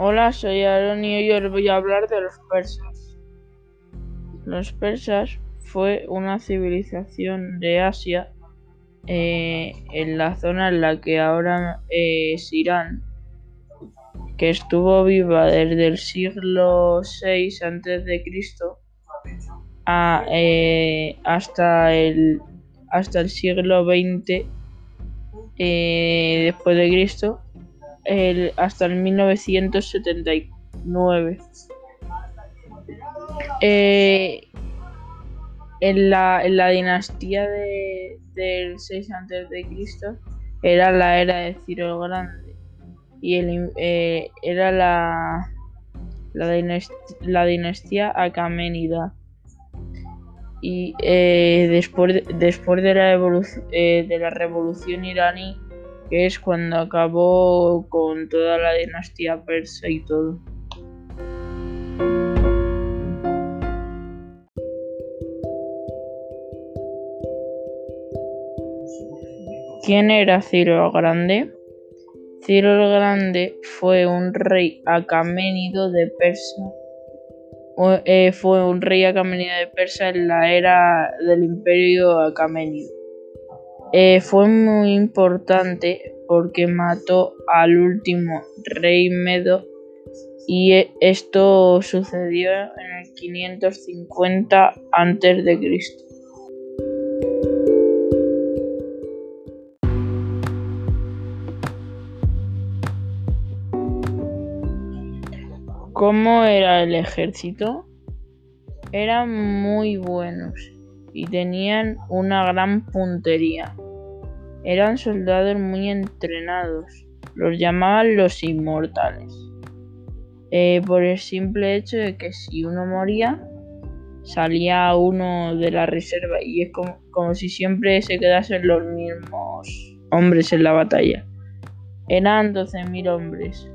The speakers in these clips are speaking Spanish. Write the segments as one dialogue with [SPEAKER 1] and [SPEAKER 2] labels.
[SPEAKER 1] Hola, soy Aaron y hoy os voy a hablar de los persas. Los persas fue una civilización de Asia eh, en la zona en la que ahora eh, es Irán, que estuvo viva desde el siglo VI a.C. Eh, hasta el hasta el siglo XX después de Cristo hasta el 1979. Eh, en, la, en, la, dinastía de, del 6 a.C. era la era de Ciro el Grande y eh, era la, la, dinastía, la dinastía Acamenida. Y eh, después, después de la revolución iraní que es cuando acabó con toda la dinastía persa y todo. ¿Quién era Ciro el Grande? Ciro el Grande fue un rey acaménido de Persia. Eh, fue un rey acaménido de Persia en la era del imperio acaménido. Eh, fue muy importante porque mató al último rey medo y e, esto sucedió en el 550 a.C. ¿Cómo era el ejército? Eran muy buenos y tenían una gran puntería. Eran soldados muy entrenados, los llamaban los inmortales, eh, por el simple hecho de que si uno moría, salía uno de la reserva y es como, si siempre se quedasen los mismos hombres en la batalla. Eran 12.000 hombres.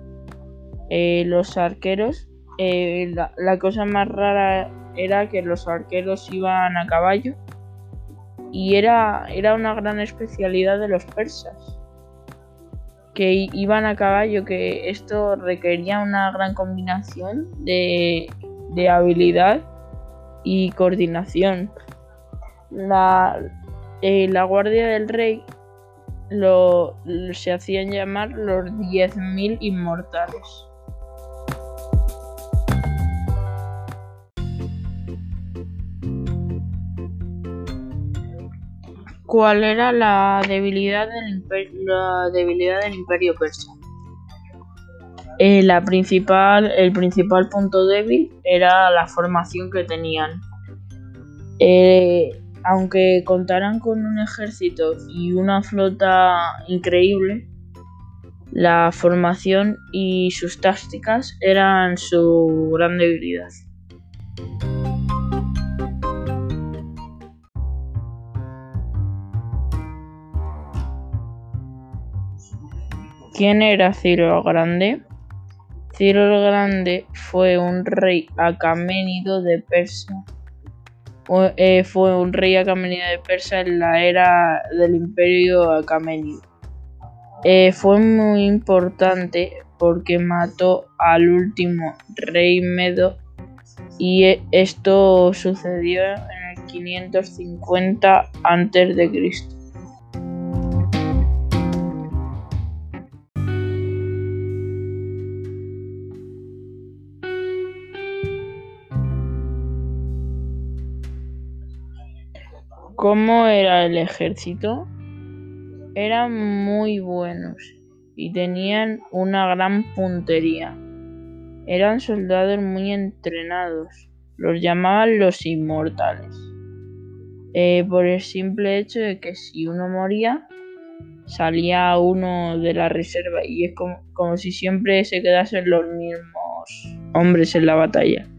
[SPEAKER 1] Eh, los arqueros, eh, la cosa más rara era que los arqueros iban a caballo y era, era una gran especialidad de los persas que iban a caballo, que esto requería una gran combinación de, habilidad y coordinación. La, eh, la guardia del rey lo, se hacían llamar los 10.000 inmortales. ¿Cuál era la debilidad del, imperio, persa? Eh, la principal, el principal punto débil era la formación que tenían. Eh, aunque contaran con un ejército y una flota increíble, la formación y sus tácticas eran su gran debilidad. ¿Quién era Ciro el Grande? Ciro el Grande fue un rey acaménido de Persia. Eh, fue un rey acaménido de Persia en la era del imperio acaménido. Eh, fue muy importante porque mató al último rey medo y e, esto sucedió en el 550 a.C. ¿Cómo era el ejército? Eran muy buenos y tenían una gran puntería. Eran soldados muy entrenados, los llamaban los inmortales, eh, por el simple hecho de que si uno moría, salía uno de la reserva y es como, como si siempre se quedasen los mismos hombres en la batalla.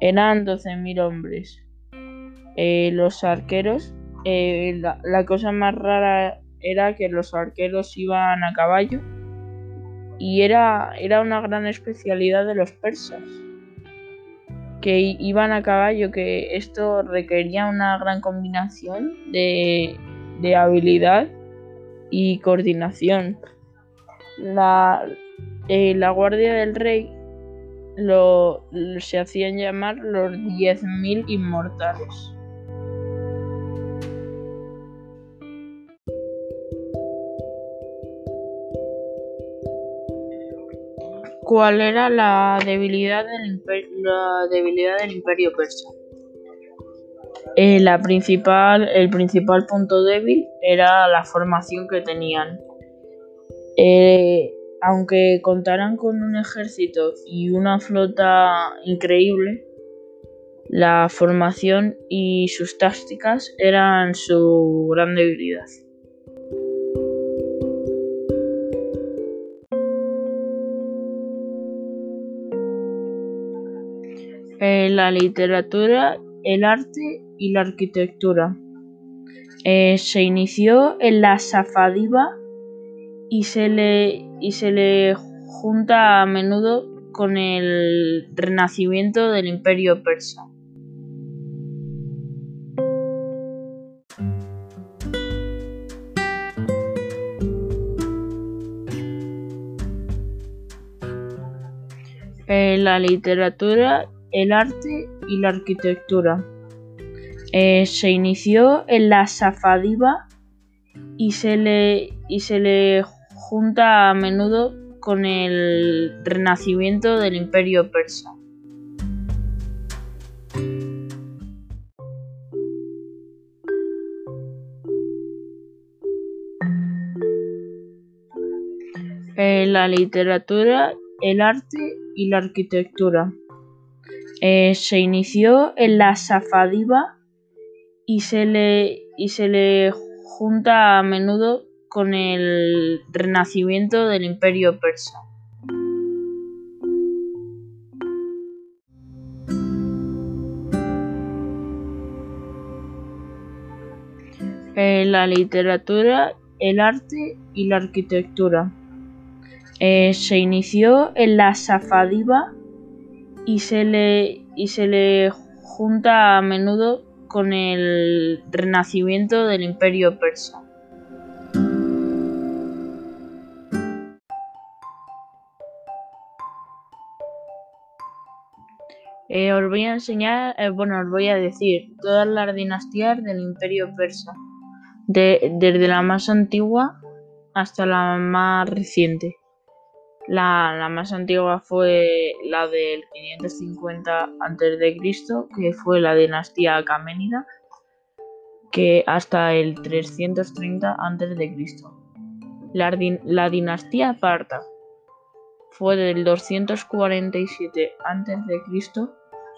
[SPEAKER 1] Eran 12.000 hombres eh, los arqueros, eh, la, cosa más rara era que los arqueros iban a caballo y era, era una gran especialidad de los persas que iban a caballo, que esto requería una gran combinación de, de habilidad y coordinación. La, eh, la guardia del rey lo, se hacían llamar los 10.000 inmortales. ¿Cuál era la debilidad del, imperio persa? Eh, la principal, el principal punto débil era la formación que tenían. Eh, aunque contaran con un ejército y una flota increíble, la formación y sus tácticas eran su gran debilidad. Eh, la literatura, el arte y la arquitectura. Eh, se inició en la Safadiva y se le, y se le junta a menudo con el renacimiento del imperio persa. Eh, la literatura, el arte y la arquitectura. Eh, se inició en la Safadiva y se le, y se le junta a menudo con el renacimiento del imperio persa. Eh, la literatura, el arte y la arquitectura. Eh, se inició en la Safadiva y se le, y se le junta a menudo con el renacimiento del imperio persa. Eh, la literatura, el arte y la arquitectura. Eh, se inició en la Safadiva y se le, y se le junta a menudo con el renacimiento del imperio persa. Eh, os voy a enseñar, eh, bueno, os voy a decir todas las dinastías del imperio persa, desde la más antigua hasta la más reciente. La, más antigua fue la del 550 a.C., que fue la dinastía Acaménida, que hasta el 330 a.C. La, la dinastía Parta fue del 247 a.C.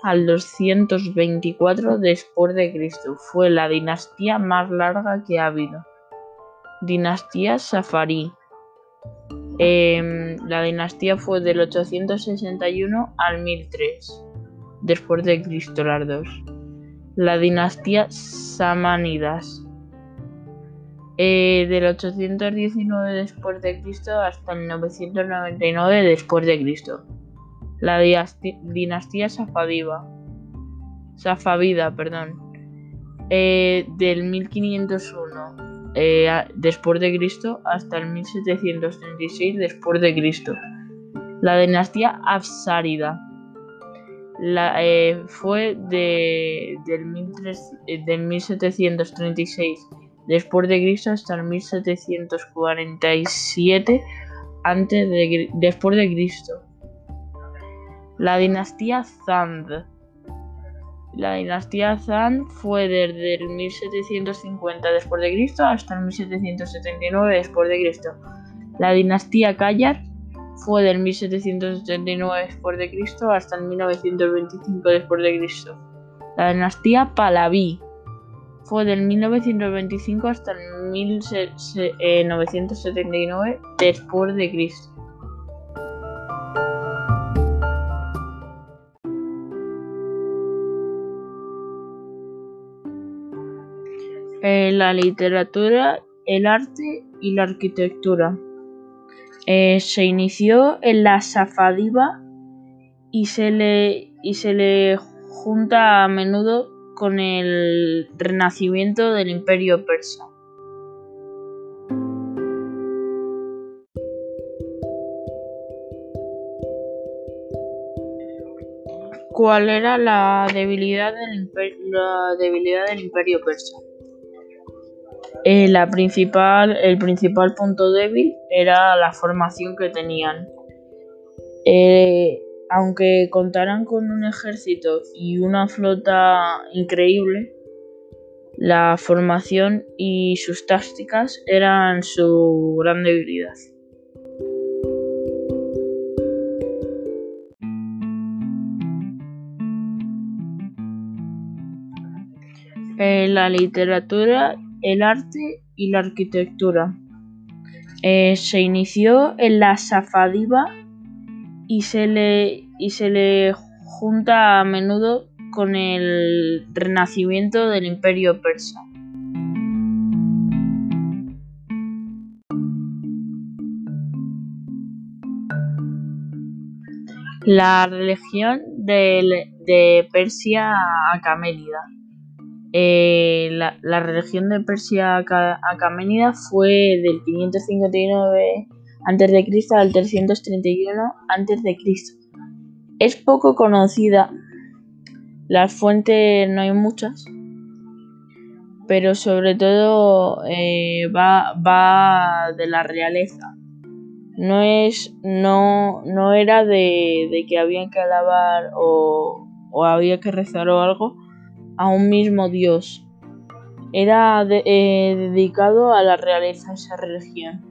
[SPEAKER 1] al 224 después de Cristo. Fue la dinastía más larga que ha habido. Dinastía Safarí Em, la dinastía fue del 861 al 1003 después de Cristo las dos. La dinastía Samánidas eh, del 819 después de Cristo hasta el 999 después de Cristo. La dinastía Safavida, perdón, eh, del 1501 eh, después de Cristo hasta el 1736 después de Cristo. La dinastía Afsárida eh, fue de, del, 1736 eh, después de Cristo hasta el 1747 antes de, después de Cristo. La dinastía Zand la dinastía Zand fue desde el 1750 después de Cristo hasta el 1779 después de Cristo. La dinastía Kayar fue del 1779 después de Cristo hasta el 1925 después de Cristo. La dinastía Pahlaví fue del 1925 hasta el 1979 después de Cristo. Eh, la literatura, el arte y la arquitectura. Eh, se inició en la Safadiva y se le, y se le junta a menudo con el renacimiento del imperio persa. ¿Cuál era la debilidad del imperio persa? Eh, la principal, el principal punto débil era la formación que tenían. Eh, aunque contaran con un ejército y una flota increíble, la formación y sus tácticas eran su gran debilidad. Eh, la literatura, el arte y la arquitectura. Eh, se inició en la Safadiva y se le, y se le junta a menudo con el renacimiento del imperio persa. La religión de, Persia Acaménida. Eh, la, la, religión de Persia Acaménida fue del 559 a.C. al 331 a.C. Es poco conocida las fuentes no hay muchas, pero sobre todo eh, va, va de la realeza. No es, no, no era de, de que había que alabar o, o, había que rezar o algo a un mismo Dios. Era eh, dedicado a la realeza esa religión.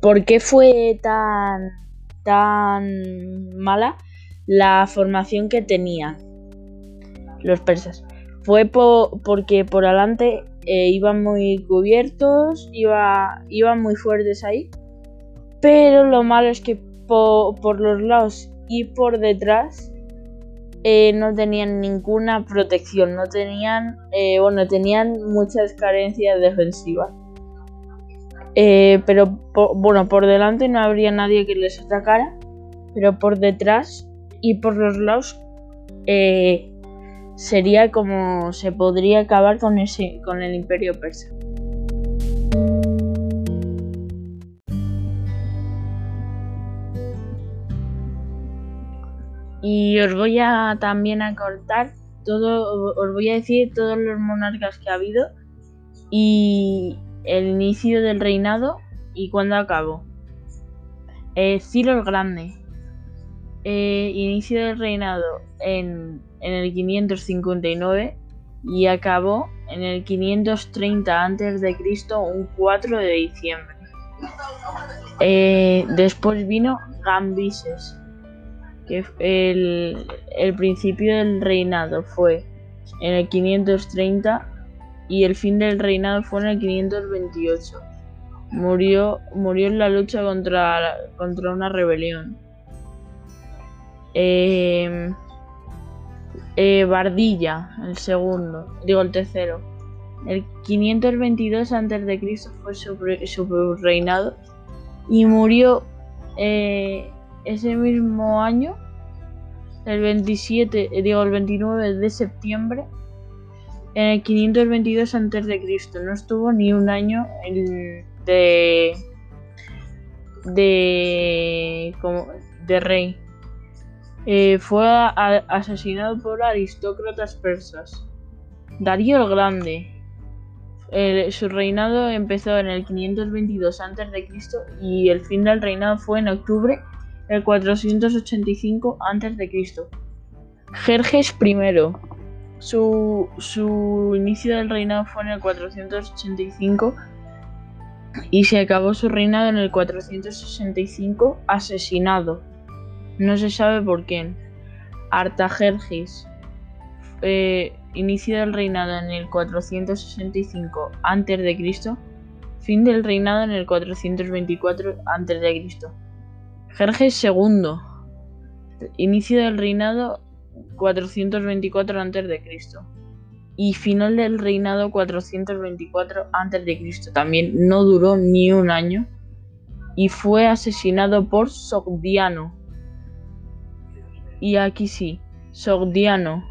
[SPEAKER 1] ¿Por qué fue tan, tan mala la formación que tenían los persas? Fue porque por adelante eh, iban muy cubiertos, iba, iban muy fuertes ahí, pero lo malo es que por los lados y por detrás eh, no tenían ninguna protección, no tenían, eh, bueno, tenían muchas carencias defensivas. Eh, pero bueno, por delante no habría nadie que les atacara, pero por detrás y por los lados sería como se podría acabar con el imperio persa. Y os voy a también a cortar todo, os voy a decir todos los monarcas que ha habido y, el inicio del reinado y cuándo acabó. Eh, Ciro el Grande. Eh, inicio del reinado en, en, el 559 y acabó en el 530 a.C., un 4 de diciembre. Eh, después vino Gambises, que el, el principio del reinado fue en el 530 y el fin del reinado fue en el 528. Murió, murió en la lucha contra, contra una rebelión. Eh, eh, Bardilla, el segundo, digo el tercero. El 522 a.C. fue su, reinado y murió eh, ese mismo año, el 27, digo el 29 de septiembre en el 522 a.C. No estuvo ni un año de, de, como, de rey. Eh, fue asesinado por aristócratas persas. Darío el Grande. su reinado empezó en el 522 a.C. y el fin del reinado fue en octubre del 485 a.C. Jerjes I su, inicio del reinado fue en el 485 y se acabó su reinado en el 465 asesinado. No se sabe por quién. Artajerjes. Eh, inicio del reinado en el 465 a.C. Fin del reinado en el 424 a.C. Jerjes II. Inicio del reinado 424 a.C. y final del reinado 424 a.C. También no duró ni un año y fue asesinado por Sogdiano. Y aquí sí, Sogdiano,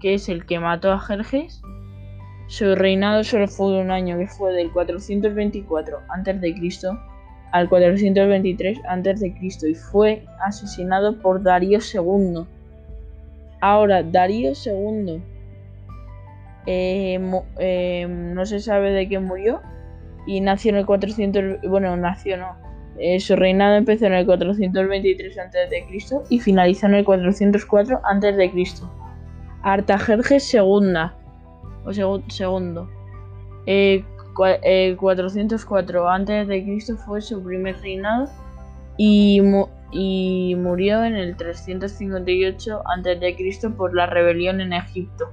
[SPEAKER 1] que es el que mató a Jerjes, Su reinado solo fue de un año, que fue del 424 a.C. al 423 a.C. y fue asesinado por Darío II. Ahora, Darío II eh, eh, no se sabe de qué murió y nació en el 400, bueno, nació no. Eh, su reinado empezó en el 423 a.C. y finalizó en el 404 a.C. Artajerjes II o segundo. 404 a.C. fue su primer reinado y, y murió en el 358 a.C. por la rebelión en Egipto.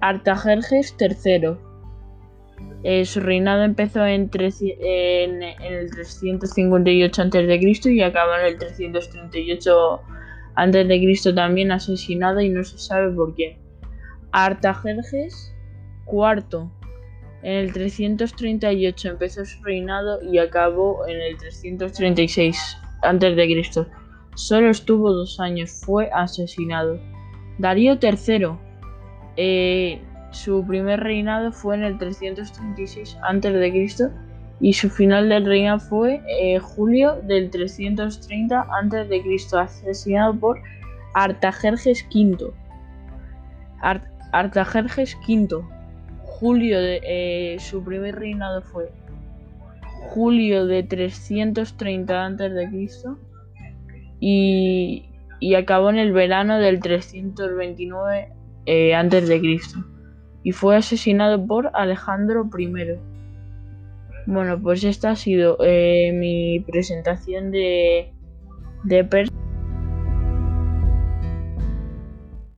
[SPEAKER 1] Artajerjes III. Eh, su reinado empezó en, en, el 358 a.C. y acabó en el 338 a.C. también asesinado y no se sabe por qué. Artajerjes IV. En el 338 empezó su reinado y acabó en el 336 a.C. Solo estuvo dos años, fue asesinado. Darío III. Eh, su primer reinado fue en el 336 a.C. y su final del reinado fue eh, julio del 330 a.C. asesinado por Artajerjes V. Artajerjes V. Julio de eh, su primer reinado fue julio de 330 a.C. Y, y acabó en el verano del 329 eh, a.C. Y fue asesinado por Alejandro I. Bueno, pues esta ha sido eh, mi presentación de, de